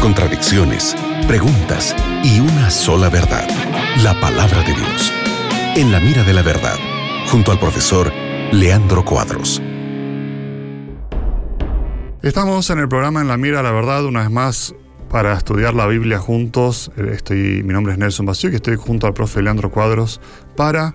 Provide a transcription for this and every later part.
contradicciones, preguntas y una sola verdad, la palabra de Dios. En la mira de la verdad, junto al profesor Leandro Cuadros. Estamos en el programa En la Mira de la Verdad, una vez más para estudiar la Biblia juntos. Estoy, mi nombre es Nelson Basio y estoy junto al profe Leandro Cuadros para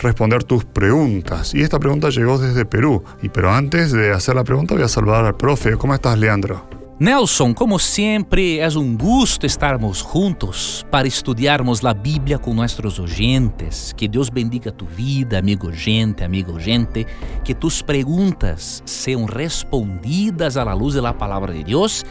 responder tus preguntas. Y esta pregunta llegó desde Perú. Y pero antes de hacer la pregunta voy a saludar al profe. ¿Cómo estás, Leandro? Nelson, como sempre, é um gosto estarmos juntos para estudarmos a Bíblia com nossos oyentes. Que Deus bendiga tu vida, amigo gente, amigo gente. Que tus perguntas sejam respondidas à luz da palavra de Deus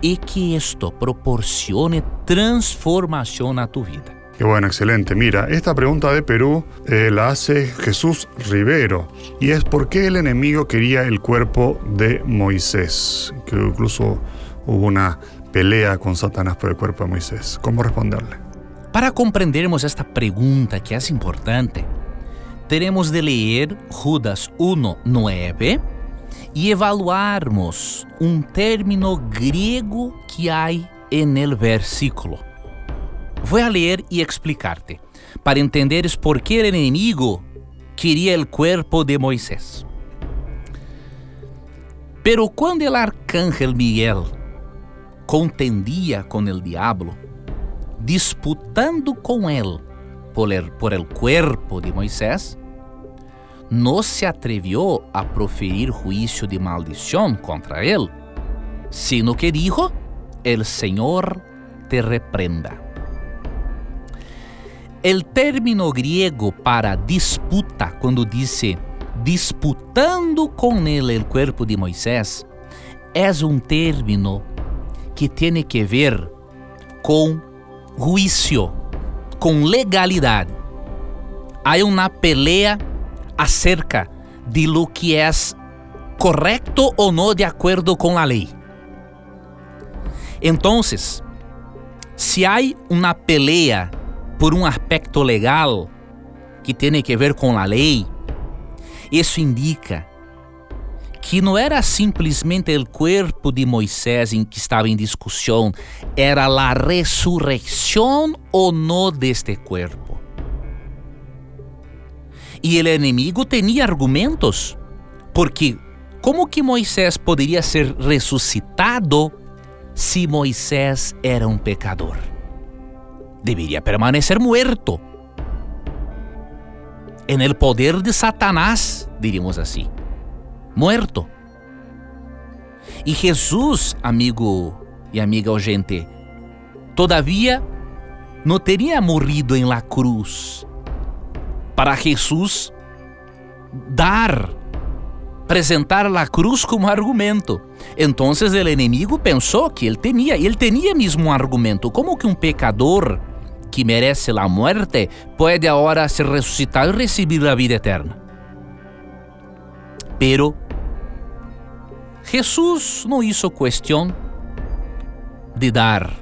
e que isto proporcione transformação na tu vida. Qué bueno, excelente. Mira, esta pregunta de Perú eh, la hace Jesús Rivero y es por qué el enemigo quería el cuerpo de Moisés, que incluso hubo una pelea con Satanás por el cuerpo de Moisés. ¿Cómo responderle? Para comprendermos esta pregunta que es importante, tenemos de leer Judas 1:9 y evaluarmos un término griego que hay en el versículo. Vou a ler e explicar-te, para entenderes por que o inimigo queria o corpo de Moisés. Pero quando o arcángel Miguel contendia com o diabo, disputando com ele por el, por el cuerpo de Moisés, não se atreviu a proferir juízo de maldição contra ele, sino que dijo: El Senhor te reprenda. El término griego para disputa, quando disse disputando com ele o corpo de Moisés, é um término que tem que ver com juízo, com legalidade. Há uma pelea acerca de lo que é correto ou não de acordo com a lei. Então, se há uma pelea por um aspecto legal que tem que ver com a lei, isso indica que não era simplesmente o corpo de Moisés em que estava em discussão, era a ressurreição ou não deste corpo. E o inimigo tinha argumentos, porque como que Moisés poderia ser ressuscitado se Moisés era um pecador? Debería permanecer muerto. En el poder de Satanás, diríamos así. Muerto. E Jesus, amigo e amiga oyente, todavia não teria morrido em la cruz para Jesus dar, apresentar a cruz como argumento. Então, o inimigo pensou que ele tinha, ele tinha mesmo um argumento, como que um pecador que merece a morte pode agora ser ressuscitado e receber a vida eterna. Pero Jesus não hizo questão de dar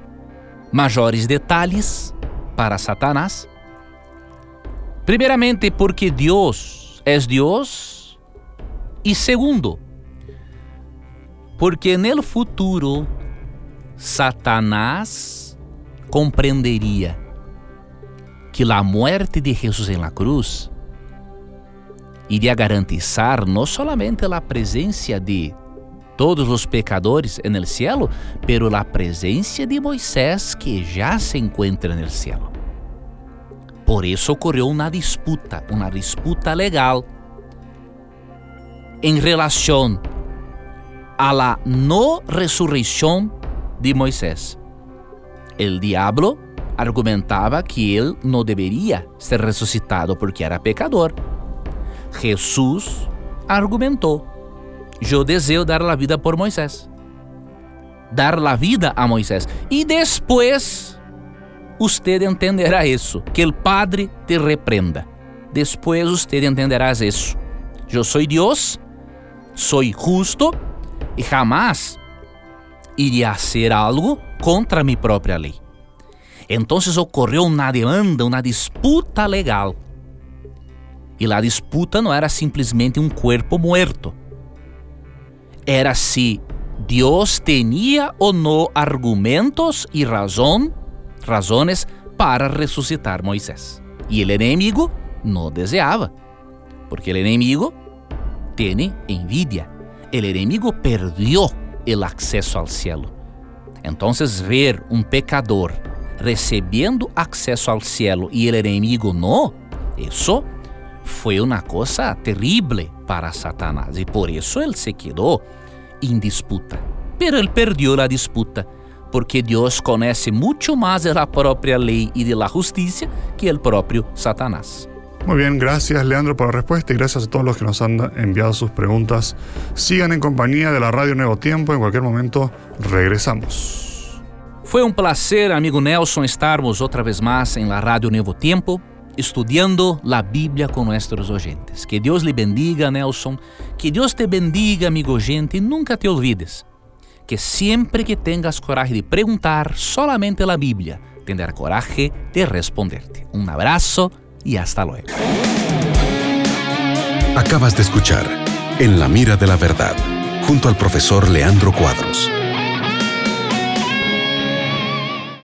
maiores detalhes para Satanás. Primeiramente, porque Deus é Deus, e segundo, porque no futuro Satanás compreenderia que a morte de Jesus em la cruz iria garantizar não somente a presença de todos os pecadores en el cielo, pero a presença de Moisés que já se encontra en el cielo. Por isso ocorreu uma disputa, uma disputa legal em relação a la no resurreição de Moisés. El diablo argumentava que ele não deveria ser ressuscitado porque era pecador. Jesus argumentou: Eu desejo dar a vida por Moisés. Dar a vida a Moisés. E depois, você entenderá isso: que o Padre te reprenda. Depois, você entenderá isso. Eu sou Deus, sou justo e jamais iria ser algo contra minha própria lei. Entonces ocorreu uma demanda, uma disputa legal. E a disputa não era simplesmente um corpo muerto. Era se Dios tenía o no argumentos y razón, razones para resucitar Moisés. Y el enemigo no deseaba, porque el enemigo tiene envidia. El enemigo perdió el acceso al cielo. Entonces ver un pecador recibiendo acceso al cielo y el enemigo no, eso fue una cosa terrible para Satanás y por eso él se quedó en disputa. Pero él perdió la disputa porque Dios conoce mucho más de la propia ley y de la justicia que el propio Satanás. Muy bien, gracias Leandro por la respuesta y gracias a todos los que nos han enviado sus preguntas. Sigan en compañía de la Radio Nuevo Tiempo, en cualquier momento regresamos. Fue un placer, amigo Nelson, estarmos otra vez más en la Radio Nuevo Tiempo, estudiando la Biblia con nuestros oyentes. Que Dios le bendiga, Nelson. Que Dios te bendiga, amigo oyente, y nunca te olvides que siempre que tengas coraje de preguntar solamente la Biblia, tendrá coraje de responderte. Un abrazo y hasta luego. Acabas de escuchar En la mira de la verdad, junto al profesor Leandro Cuadros.